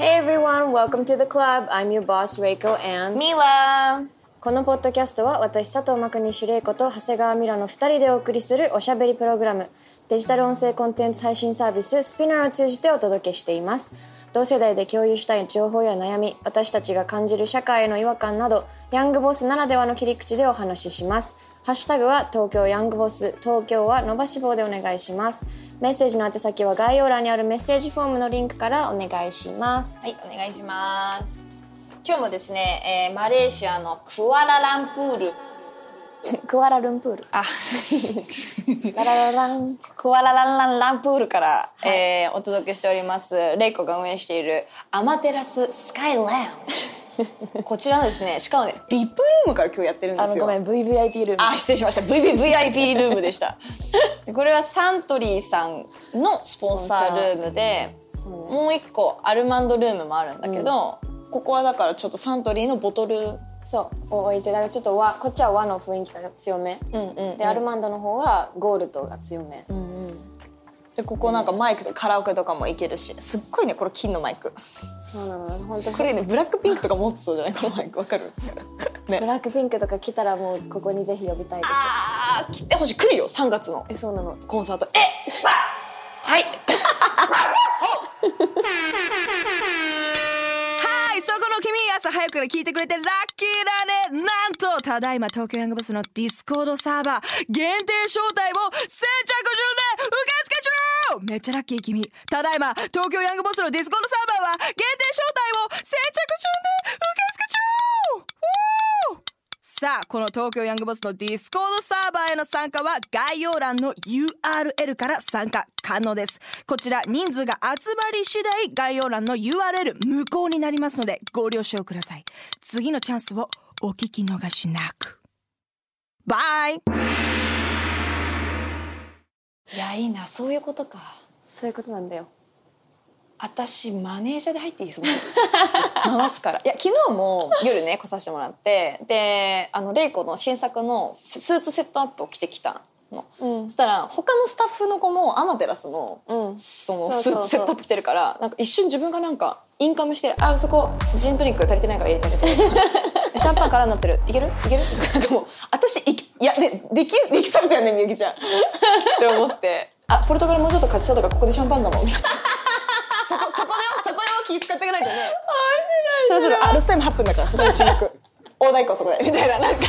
Hey everyone, welcome to the club. I'm your boss Reiko and ミラこのポッドキャストは私佐藤真国主玲子と長谷川ミラの2人でお送りするおしゃべりプログラムデジタル音声コンテンツ配信サービススピナーを通じてお届けしています。同世代で共有したい情報や悩み私たちが感じる社会への違和感などヤングボスならではの切り口でお話ししますハッシュタグは東京ヤングボス。東京は伸ばし棒でお願いします。メッセージの宛先は概要欄にあるメッセージフォームのリンクからお願いします。はいお願いします。今日もですね、えーマレーシアのクアラランプール。クアラルンプール。あ。ララララン。クアラランランランプールから、えーお届けしております。レイコが運営しているアマテラススカイラウンジ こちらのですねしかもねリップルームから今日やってるんですよ。あのごめん VVIP ルーム。あ失礼しました。VVVIP ルームでした。でこれはサントリーさんのスポンサールームでもう一個アルマンドルームもあるんだけど、ここはだからちょっとサントリーのボトル。そうを置いてだからちょっと和こっちは和の雰囲気が強め、うんうんでアルマンドの方はゴールドが強め、でここなんかマイクとカラオケとかもいけるしすっごいねこれ金のマイク。そうなの。本当に。これねブラックピンクとか持ってそうじゃない？このマイク。わかる？ね。ブラックピンクとか来たらもうここにぜひ呼びたいです。あー来てほしい。来るよ3月の。えそうなの。コンサート。えはい早くから聞いてくれてラッキーだね。なんとただいま東京ヤングボスのディスコードサーバー。限定招待を先着順で受付中。めっちゃラッキー君ただいま東京ヤングボスのディスコードサーバーは限定招待を先着順で受付中。ウォーさあこの東京ヤングボスのディスコードサーバーへの参加は概要欄の URL から参加可能です。こちら人数が集まり次第概要欄の URL 無効になりますのでご了承ください。次のチャンスをお聞き逃しなく。バイ。いやいいな。そういうことか。そういうことなんだよ私マネージャーで入っていいその 回すから。いや昨日も夜ね来させてもらってであのレイコの新作のススーツセットアップを着てきたの、うん。そしたら他のスタッフの子もアマテラスの,、うん。そのスーツセットアップ着てるからなんか一瞬自分がなんかインカムして「あそこジントニック足りてないから入れてあげて」シャンパン空になってる。いける？いける?」とかなんかもう私いけいやでできできそうだよねみゆきちゃん。って思って「あポルトガルもうちょっと勝ちそうだからここでシャンパンかも」みたいな。そこそこでもそこでも気使っていかないとね。そろそろあ留守タイム8分だからそこで注目。大太鼓そこでみたいな。なんか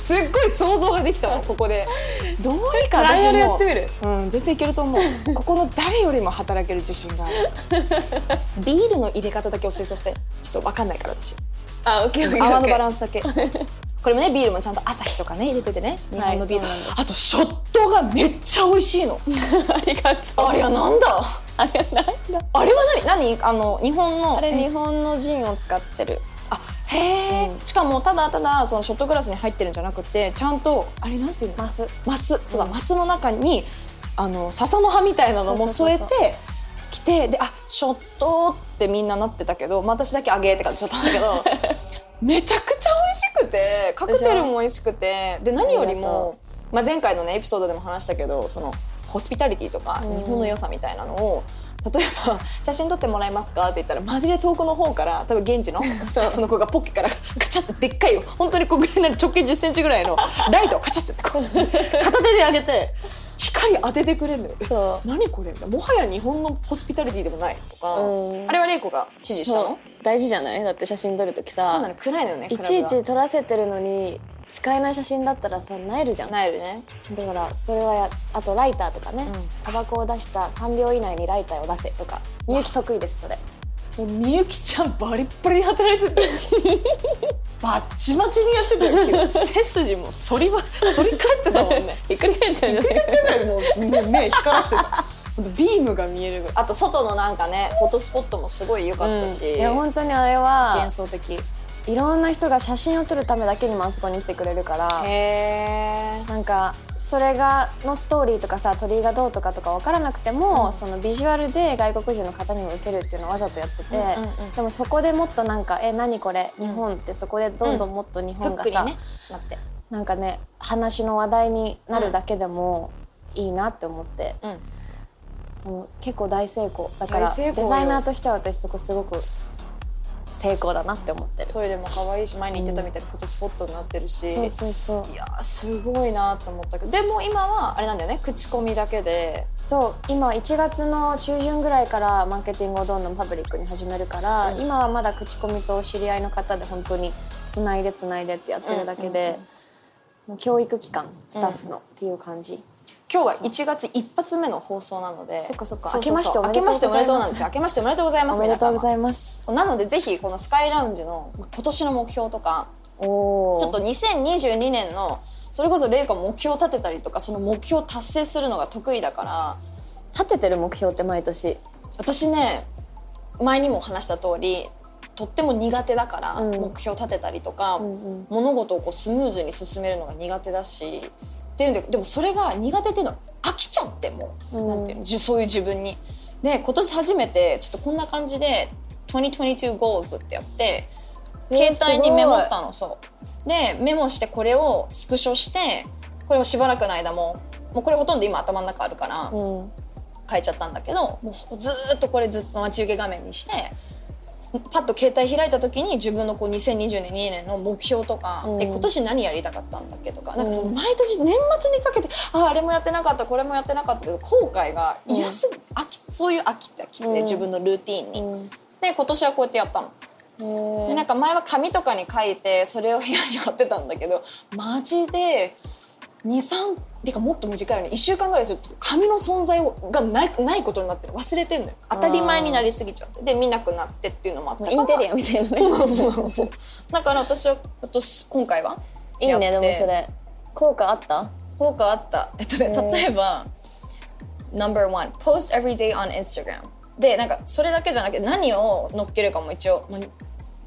すっごい想像ができたのここで。どうにか私も。うん全然いけると思う。ここの誰よりも働ける自信がある。ビールの入れ方だけ教えさせて。ちょっと分かんないから私。あオッケーオッケー泡のバランンスだけ。これもねビールもちゃんと朝日とかね入れててね。日本のビール、なんです。あとショットがめっちゃ美味しいの。ありがとう。あれはなんだ？あれなんだあれは何何？あの日本の？あれ日本のジンを使ってる。あへえ、しかもただただそのショットグラスに入ってるんじゃなくてちゃんとあれなんていうんですか？マス。そうだ、マスの中にあの笹の葉みたいなのも添えてきてであショットってみんななってたけど、まあ、私だけあげって感じだったんだけど めちゃくちゃ美味しくてカクテルも美味しくてで何よりも、まあ、前回のねエピソードでも話したけどそのホスピタリティとか日本の良さみたいなのを、例えば「写真撮ってもらえますか?」って言ったらマジで遠くの方から多分現地の スタッフの子がポッケからカチャってでっかいよ本当にこうぐらいになる直径1 0ンチぐらいの ライトをカチャってこう片手で上げて光当ててくれるのよ。何これ？みたいな。もはや日本のホスピタリティでもないとかうん。あれは玲子が指示したの？大事じゃない？だって写真撮るときさ。そうなの。暗いのよねいちいち撮らせてるのに使えない写真だったらさなえるじゃん。なえるね。だからそれはやあとライターとかね。タバコを出した3秒以内にライターを出せとか。みゆき得意ですそれ。もうみゆきちゃんバリッバリに働いてて。バッチバチにやってたよ今日背筋も反りば反り返ってたもんね。ひっくり返っちゃうひっくり返っちゃうぐらいでもうみんな目光らして。たビームが見えるぐらい。あと外のなんかねフォトスポットもすごい良かったし、いや本当にあれは幻想的いろんな人が写真を撮るためだけにもあそこに来てくれるからへえなんかそれがのストーリーとかさ鳥居がどうとかとか分からなくても、そのビジュアルで外国人の方にも受けるっていうのをわざとやってて、うんうんうん。でもそこでもっとなんか「え何これ日本」ってそこでどんどんもっと日フ本がさ、ックにねなって。なんかね話の話題になるだけでもいいなって思って、うん。結構大成功。だからデザイナーとしては私そこすごく成功だなって思ってる。トイレも可愛いし前に言ってたみたいにフォトスポットになってるし、そうそうそう。いやーすごいなと思ったけどでも今はあれなんだよね口コミだけで。そう。今1月の中旬ぐらいからマーケティングをどんどんパブリックに始めるから、うん。今はまだ口コミとお知り合いの方で本当につないでつないでってやってるだけで、もう教育機関スタッフのっていう感じ、今日は1月一発目の放送なのでそっかそっか。ううう。明けましておめでとうございます。明けましておめでとうございます。おめでとうございいます。なのでぜひこのスカイラウンジのまあ今年の目標とかちょっと2022年のそれこそ玲子目標立てたりとかその目標達成するのが得意だから立ててる目標って毎年。私ね前にも話した通りとっても苦手だから、うん。目標立てたりとか、んうん。物事をこうスムーズに進めるのが苦手だしっていうんででもそれが苦手っていうのは飽きちゃってもう、うん。なんていうのじそういう自分に。で今年初めてちょっとこんな感じで2022 goals ってやってえー携帯にメモったのそう。でメモしてこれをスクショしてこれをしばらくの間ももうこれほとんど今頭の中あるから、うん。変えちゃったんだけどもうずーっとこれずっと待ち受け画面にしてパッと携帯開いた時に自分のこう2022年の目標とか、うん。で今年何やりたかったんだっけとか,、なんかそのうん。毎年年末にかけてああれもやってなかったこれもやってなかったけど後悔が嫌すぎ、飽きそういう飽きって飽きて、うん。自分のルーティンに。うん。で今年はこうやってやったの。でなんか前は紙とかに書いてそれを部屋に貼ってたんだけどマジで23てかもっと短いよね1週間ぐらいすると紙の存在がないないことになってる。忘れてんのよ。当たり前になりすぎちゃって。で見なくなってっていうのもあった。からインテリアみたいなね。そうなのそうなのそう。だから私は今年今回は？いいねでもそれ。効果あった？効果あった。えっとね例えば No.1 Post every day on Instagram でなんかそれだけじゃなくて何を載っけるかも一応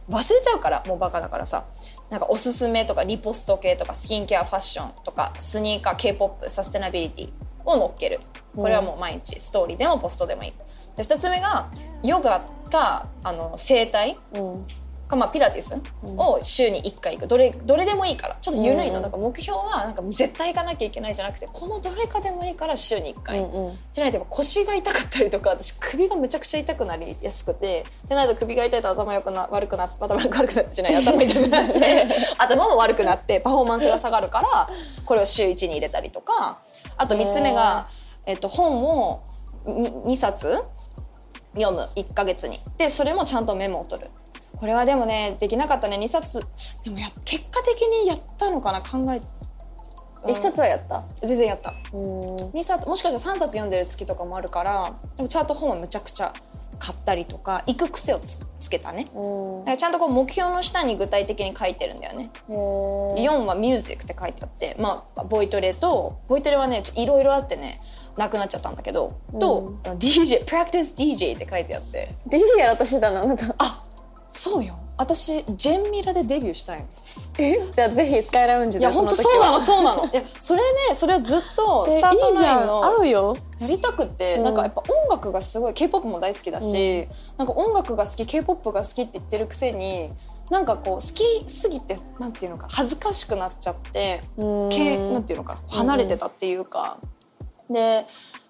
忘れちゃうからもうバカだからさなんかおすすめとかリポスト系とかスキンケアファッションとかスニーカー k p o p サステナビリティを載っける。これはもう毎日ストーリーでもポストでもいい。で2つ目がヨガかあの整体うんかまあピラティスを週に1回行く。どれどれでもいいから。ちょっと緩いの、うん。だから目標はなんか絶対行かなきゃいけないじゃなくてこのどれかでもいいから週に1回、じゃないとやっぱ腰が痛かったりとか私首がめちゃくちゃ痛くなりやすくてでないと首が痛いと頭よくな悪くなって頭悪くなってじゃない頭痛くなって 頭も悪くなってパフォーマンスが下がるからこれを週1に入れたりとか。あと3つ目が、えっと、本を 2, 冊読む。1ヶ月に。でそれもちゃんとメモを取るこれはでもねできなかったね。2冊。でもや結果的にやったのかな？考え一冊はやった。全然やった。うん。2冊。もしかしたら3冊読んでる月とかもあるからでもちゃんと本はむちゃくちゃ買ったりとか行く癖をつつけたね。ちゃんとこう目標の下に具体的に書いてるんだよね。へー。4は「ミュージック」って書いてあってまあボイトレとボイトレはねいろいろあってねなくなっちゃったんだけど、と DJ「Practice DJ」って書いてあって。DJ やろうとしてたの？あなた。あそうよ。私ジェンミラでデビューしたいの。え？じゃあぜひスカイラウンジでいや本当そうなのそうなの。いやそれねそれはずっとスタートラインの合うよ。やりたくて、うん。なんかやっぱ音楽がすごい k p o p も大好きだし、なんか音楽が好き k p o p が好きって言ってるくせになんかこう好きすぎてなんていうのか恥ずかしくなっちゃって、うん。けなんていうのか離れてたっていうか、で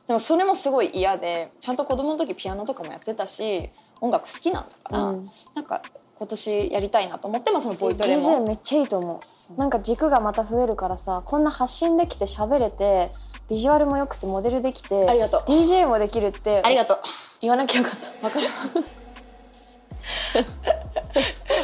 でもそれもすごい嫌でちゃんと子供の時ピアノとかもやってたし音楽好きなんだから、うん。なんか今年やりたいなと思って、まあ、そのボイトレも。DJ めっちゃいいと思う。なんか軸がまた増えるからさこんな発信できて喋れてビジュアルも良くてモデルできてありがとう。DJ もできるってありがとう。言わなきゃよかった。わかる。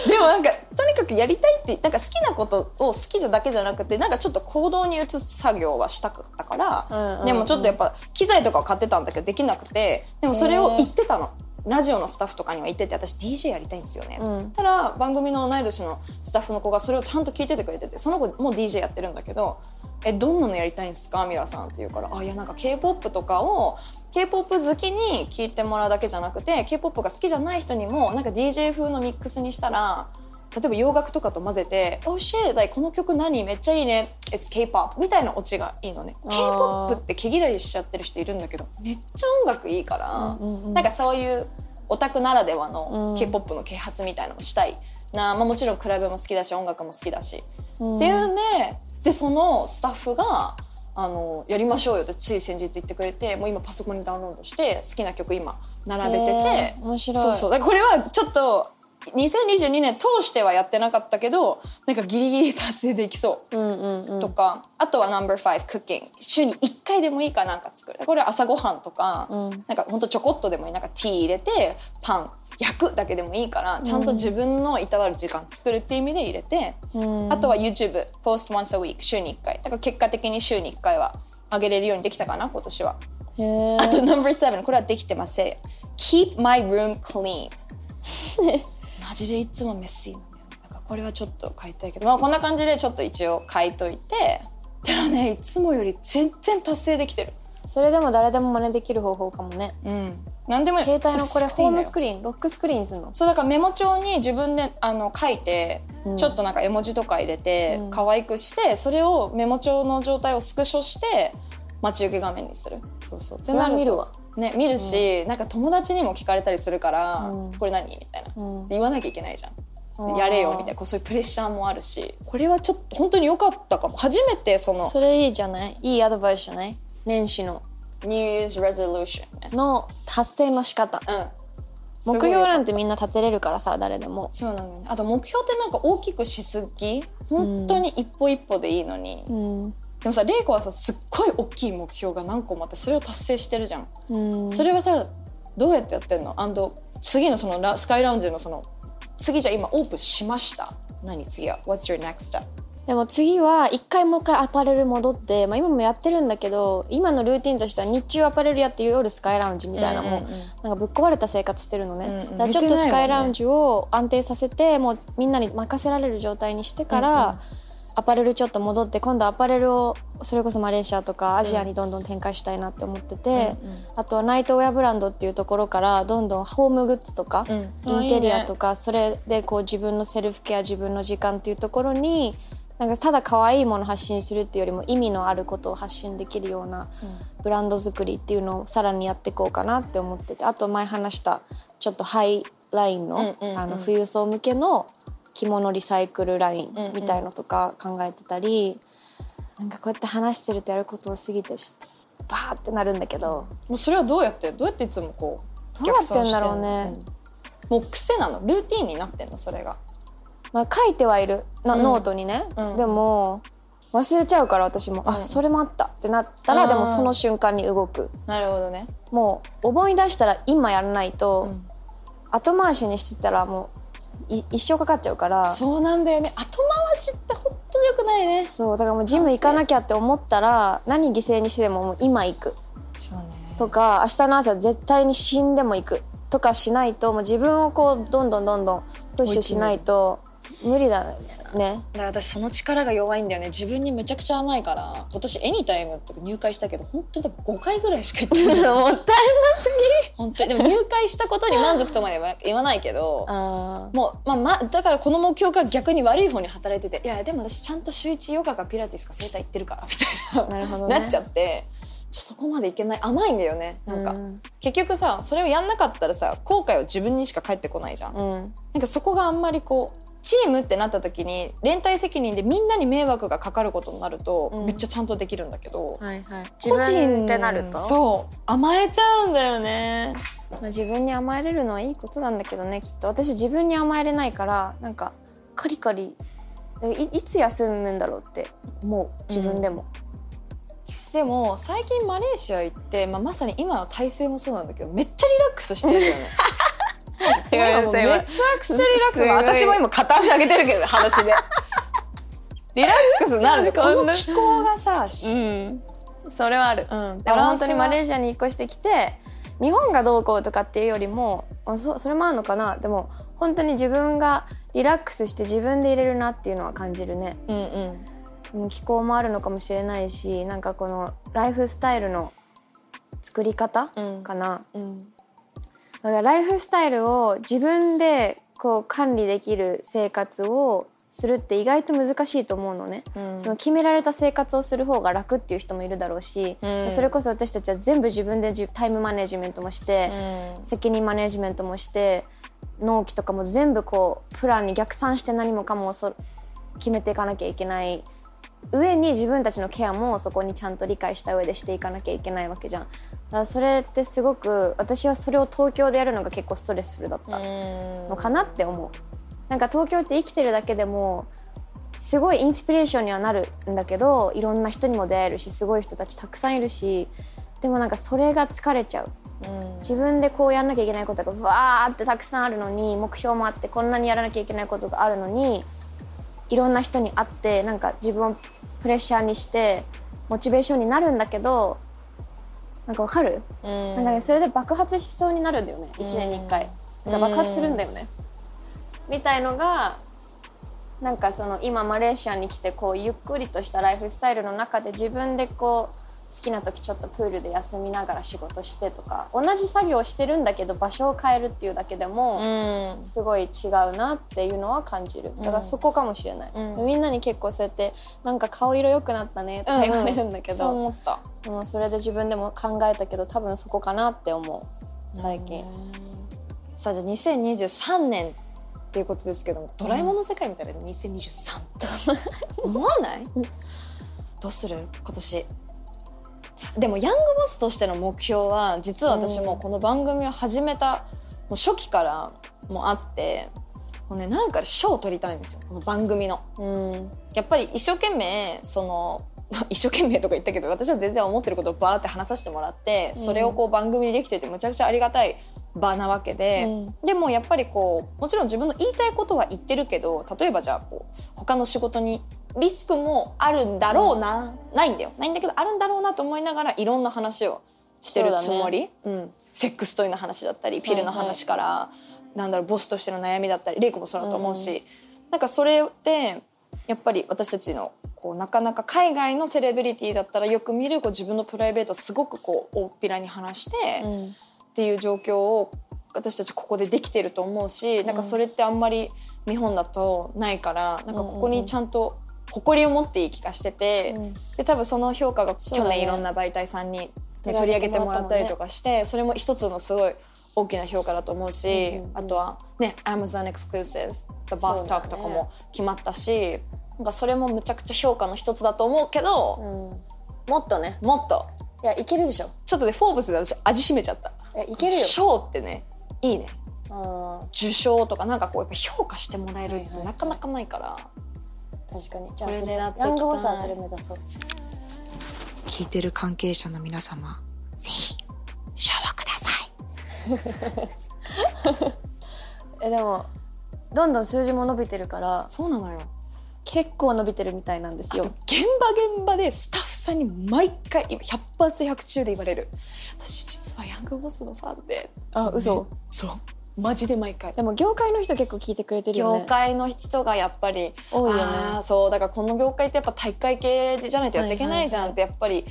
でもなんかとにかくやりたいってなんか好きなことを好きじゃだけじゃなくてなんかちょっと行動に移す作業はしたかったから、うんうんうん。でもちょっとやっぱ機材とかを買ってたんだけどできなくてでもそれを言ってたの。ラジオのスタッフとかには言ってて私 DJ やりたいんですよね、うん。ただ番組の同い年のスタッフの子がそれをちゃんと聞いててくれててその子もう DJ やってるんだけど「えどんなのやりたいんですか？ミラさん」って言うから「あいやなんか k p o p とかを k p o p 好きに聞いてもらうだけじゃなくて k p o p が好きじゃない人にもなんか DJ 風のミックスにしたら例えば洋楽とかと混ぜて「Oh shit! Like この曲何？めっちゃいいね。It's K-pop」みたいなオチがいいのね。K-pop って毛嫌いしちゃってる人いるんだけどめっちゃ音楽いいから、うんうんうん。なんかそういうオタクならではうのん。K-pop の啓発みたいなのをしたいな、まあ、もちろんクラブも好きだし音楽も好きだし、うん。っていうんででそのスタッフがあのやりましょうよってつい先日言ってくれてもう今パソコンにダウンロードして好きな曲今並べてて。へー面白い。そうそう。だからこれはちょっと2022年通してはやってなかったけどなんかギリギリ達成できそう。とか、あとは No.5 クッキング週に1回でもいいからなんか作る。これ朝ごはんとか、うん。なんかほんとちょこっとでもいい。なんかティー入れてパン。焼くだけでもいいからちゃんと自分のいたわる時間作るっていう意味で入れて、うん。あとは YouTube post once a week 週に1回。だから結果的に週に1回は上げれるようにできたかな今年は。あと No.7 これはできてません。Keep my room clean マジでいつもメッシーなんだよ。だからこれはちょっと書いたいけど。まあこんな感じでちょっと一応書いといて。でもねいつもより全然達成できてる。それでも誰でも真似できる方法かもね。うん。何でも携帯のこれホームスクリリーンロックスクリーンするの？そうだからメモ帳に自分であの書いて、うん。ちょっとなんか絵文字とか入れて、うん。可愛くしてそれをメモ帳の状態をスクショして待ち受け画面にする。そうそう。それは見るわね見るし、なんか友達にも聞かれたりするから「うん。これ何?」みたいな、うん。言わなきゃいけないじゃん。やれよみたいなこうそういうプレッシャーもあるしこれはちょっと本当に良かったかも。初めてそのそれいいじゃない？いいアドバイスじゃない？年始の。New Year's Resolution ね。の達成の仕方。うん。目標なんててみんな立てれるからさ誰でも。そうなのよ。ねあと目標ってなんか大きくしすぎ？本当に一歩一歩でいいのに、うんでもさ玲子はさすっごい大きい目標が何個もあってそれを達成してるじゃん、うん。それはさどうやってやってんの？次のそのラスカイラウンジのその次じゃあ今オープンしました？何次は？What's your next step? でも次は一回もう一回アパレル戻って、まあ、今もやってるんだけど今のルーティンとしては日中アパレルやって夜スカイラウンジみたいなもう,、うんうん。うんなんかぶっ壊れた生活してるのね、うんうん。だからちょっとスカイラウンジを安定させてもうみんなに任せられる状態にしてから、うんうんアパレルちょっと戻って今度アパレルをそれこそマレーシアとかアジアにどんどん展開したいなって思ってて、うんうん。あとはナイトウェアブランドっていうところからどんどんホームグッズとか、うん。インテリアとかそれでこう自分のセルフケア自分の時間っていうところになんかただ可愛いもの発信するっていうよりも意味のあることを発信できるようなブランド作りっていうのをさらにやっていこうかなって思っててあと前話したちょっとハイラインの,、うんうんうん。あの富裕層向けの着物リサイクルラインみたいのとか考えてたり、なんかこうやって話してるとやることを過ぎてちょっとバーってなるんだけど。もうそれはどうやってどうやっていつもこうどうやってんだろうね。逆算してんの？もう癖なの？ルーティンになってんの？それが。まあ、書いてはいる。な、うん。ノートにね、うん。でも忘れちゃうから私も、あそれもあったってなったら、うんでもその瞬間に動く。なるほどね。もう思い出したら今やらないと、うん。後回しにしてたらもうい一生かかっちゃうから。そうそうなんだよね。後回しって本当に良くないね。だからもうジム行かなきゃって思ったら何犠牲にしてでももう今行く。そうね。とか明日の朝絶対に死んでも行く。とかしないともう自分をこうどんどんどんどんプッシュしないと無理だね。だから私その力が弱いんだよね。自分にめちゃくちゃ甘いから今年エニタイムとか入会したけど本当に5回ぐらいしか行ってない。もったいなすぎ。本当に。でも入会したことに満足とまでは言わないけどあもう、まあまあ、だからこの目標が逆に悪い方に働いてていやでも私ちゃんと週一ヨガかピラティスか整体行ってるからみたいな。なるほどね。なっちゃってちょそこまでいけない甘いんだよね。なんか、うん。結局さそれをやんなかったらさ後悔は自分にしか返ってこないじゃん、うん。なんかそこがあんまりこうチームってなった時に連帯責任でみんなに迷惑がかかることになると、うん。めっちゃちゃんとできるんだけど、はいはい。個人ってなると？そう甘えちゃうんだよね。まあ、自分に甘えれるのはいいことなんだけどねきっと私自分に甘えれないからなんかカリカリいいつ休むんだろうって思う自分でも、でも最近マレーシア行って、まあ、まさに今の体勢もそうなんだけどめっちゃリラックスしてるよね めちゃくちゃリラックス。私も今片足上げてるけど裸足で リラックスなるね。この気候がさ、しんそれはある、うんでも本当にマレーシシアに引っ越してきて日本がどうこうとかっていうよりもあそそれもあるのかな。でも本当に自分がリラックスして自分で入れるな。っていうのは感じるねアうんうんうん気候もあるのかもしれな。いしな。んかこのライフスタイルの作り方うんかな、うんだからライフスタイルを自分でこう管理できる生活をするって意外と難しいと思うのね、うん。その決められた生活をする方が楽っていう人もいるだろうし、うん。それこそ私たちは全部自分でじタイムマネジメントもして、責任マネジメントもして納期とかも全部こうプランに逆算して何もかもそ決めていかなきゃいけない上に自分たちのケアもそこにちゃんと理解した上でしていかなきゃいけないわけじゃん。だからそれってすごく私はそれを東京でやるのが結構ストレスフルだったのかなって思う。なんか東京って生きてるだけでもすごいインスピレーションにはなるんだけどいろんな人にも出会えるしすごい人たちたくさんいるしでもなんかそれが疲れちゃう自分でこうやんなきゃいけないことがわーってたくさんあるのに目標もあってこんなにやらなきゃいけないことがあるのにいろんな人に会ってなんか自分をプレッシャーにしてモチベーションになるんだけどなんかわかる、なんかねそれで爆発しそうになるんだよね1年に1回。なんか爆発するんだよね。みたいのがなんかその今マレーシアに来てこうゆっくりとしたライフスタイルの中で自分でこう好きな時ちょっとプールで休みながら仕事してとか同じ作業をしてるんだけど場所を変えるっていうだけでもすごい違うなっていうのは感じる。だからそこかもしれない、みんなに結構そうやってなんか顔色良くなったねとか言われるんだけそうど、思った。うんそれで自分でも考えたけど多分そこかなって思う。最近。さあじゃあ2023年っていうことですけどもドラえもんの世界みたいな2023って思わない？どうする？今年でもヤングボスとしての目標は実は私もこの番組を始めたもう初期からもあってもうねなんかで賞を取りたいんですよこの番組の。うんやっぱり一生懸命その 一生懸命とか言ったけど私は全然思ってることをバーって話させてもらってそれをこう番組にできててむちゃくちゃありがたい場なわけで、うん。でもやっぱりこうもちろん自分の言いたいことは言ってるけど例えばじゃあこう他の仕事にリスクもあるんだろうな、ないんだよ。ないんだけどあるんだろうなと思いながらいろんな話をしてるつもり。う、ん、セックストイの話だったりピルの話から、なんだろうボスとしての悩みだったりレイコもそうだと思うし、なんかそれってやっぱり私たちのこうなかなか海外のセレブリティだったらよく見るこう自分のプライベートをすごくこう大っぴらに話して、っていう状況を私たちここでできてると思うしなんかそれってあんまり日本だとないからなんかここにちゃんと誇りを持っていい気がしてて、で多分その評価が去年いろんな媒体さんに、ね取取り上げてもらったりとかしてそれも一つのすごい大きな評価だと思うし、あとはね Amazon Exclusive The そう Boss だね。Talk とかも決まったし、なんかそれもむちゃくちゃ評価の一つだと思うけど、もっとねもっと。いやいけるでしょ。ちょっとで「フォーブス」で私味しめちゃった。いやいけるよ。賞ってねいいね。うん。受賞とかなんかこうやっぱ評価してもらえるってなかなかないから、確かに。じゃあそれ狙っていきた。いヤングボスはそれ目指そう。聞いてる関係者の皆様ぜひシャワーください。えでもどんどん数字も伸びてるからそうなのよ結構伸びてるみたいなんですよ。現場現場でスタッフさんに毎回100発100中で言われる。私実はヤングボスのファンで。あ嘘。ねそう。マジで毎回。でも業界の人結構聞いてくれてるよね。業界の人がやっぱり多いよね。そう。だからこの業界ってやっぱ大会系じゃないとやっていけないじゃんってやっぱり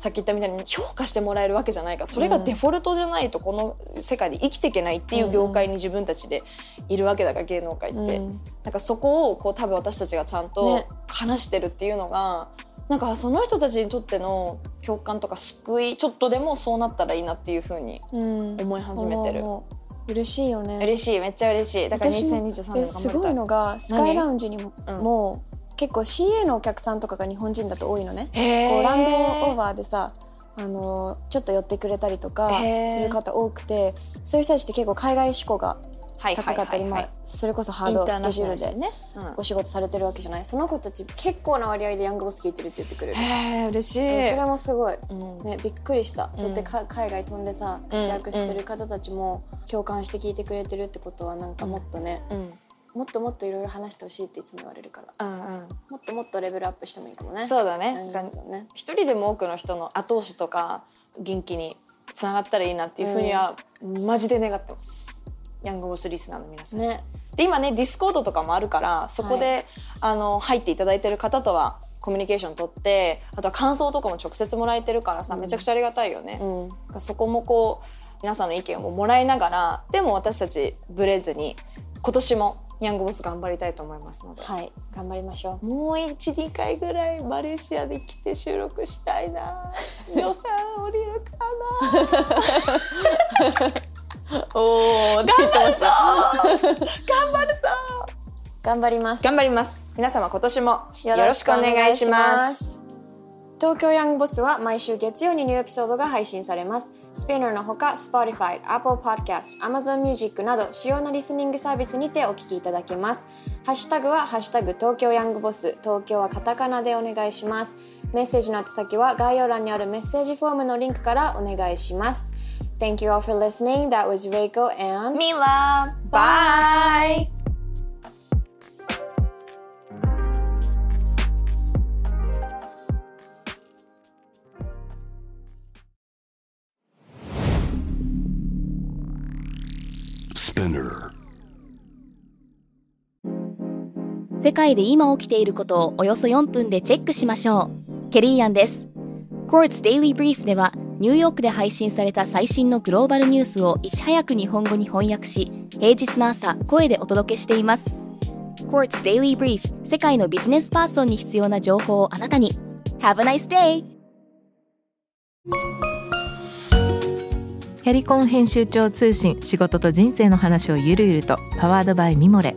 さっき言ったみたいに評価してもらえるわけじゃないからそれがデフォルトじゃないとこの世界で生きていけないっていう業界に自分たちでいるわけだから芸能界って、うん。なんかそこをこう多分私たちがちゃんとね。話してるっていうのが、なんかその人たちにとっての共感とか救いちょっとでもそうなったらいいなっていうふうにうん。思い始めてる。もう嬉しいよね。嬉しいめっちゃ嬉しい。だから私も2023年すごいのがスカイラウンジにも,、結構 CA のお客さんとかが日本人だと多いのね。こうランドオーバーでさあのちょっと寄ってくれたりとかする方多くてそういう人たちって結構海外志向がはい高かったり、まあそれこそハードスケジュールでね、お仕事されてるわけじゃない。その子たち結構な割合でヤングボス聞いてるって言ってくれる、へえ嬉しい、それもすごい、うん。ね、びっくりした。そうやってか海外飛んでさ活躍してる方たちも共感して聞いてくれてるってことはなんかもっとね、うんもっともっといろいろ話してほしいっていつも言われるから。うんうん。もっともっとレベルアップしてもいいかもね。そうだね。一人でも多くの人の後押しとか元気につながったらいいなっていうふうには、マジで願ってます。ヤングボスリスナーの皆さん、ね。で今ねディスコードとかもあるからそこで、あの入っていただいてる方とはコミュニケーション取ってあとは感想とかも直接もらえてるからさ、めちゃくちゃありがたいよね、うん。そこもこう皆さんの意見をもらいながらでも私たちブレずに今年もヤングボス頑張りたいと思いますので、はい。頑張りましょう。もう12回ぐらいマレーシアで来て収録したいな。予算降りるかな。おお頑張るぞ。頑張るぞ。頑張ります。頑張ります。皆様今年もよろしくお願いします東京ヤングボスは毎週月曜にニューエピソードが配信されます。スピナーのほか、Spotify、Apple Podcast、Amazon Music など主要なリスニングサービスにてお聞きいただけます。ハッシュタグはハッシュタグ東京ヤングボス、東京はカタカナでお願いします。メッセージの宛先は概要欄にあるメッセージフォームのリンクからお願いします。Thank you all for listening. That was Reiko and ミラ世界で今起きていることをおよそ4分でチェックしましょう。ケリーアンです。Quartz Daily Brief では、ニューヨークで配信された最新のグローバルニュースをいち早く日本語に翻訳し、平日の朝、声でお届けしています。Quartz Daily Brief 世界のビジネスパーソンに必要な情報をあなたに。Have a nice day! キャリコン編集長通信仕事と人生の話をゆるゆるとパワードバイミモレ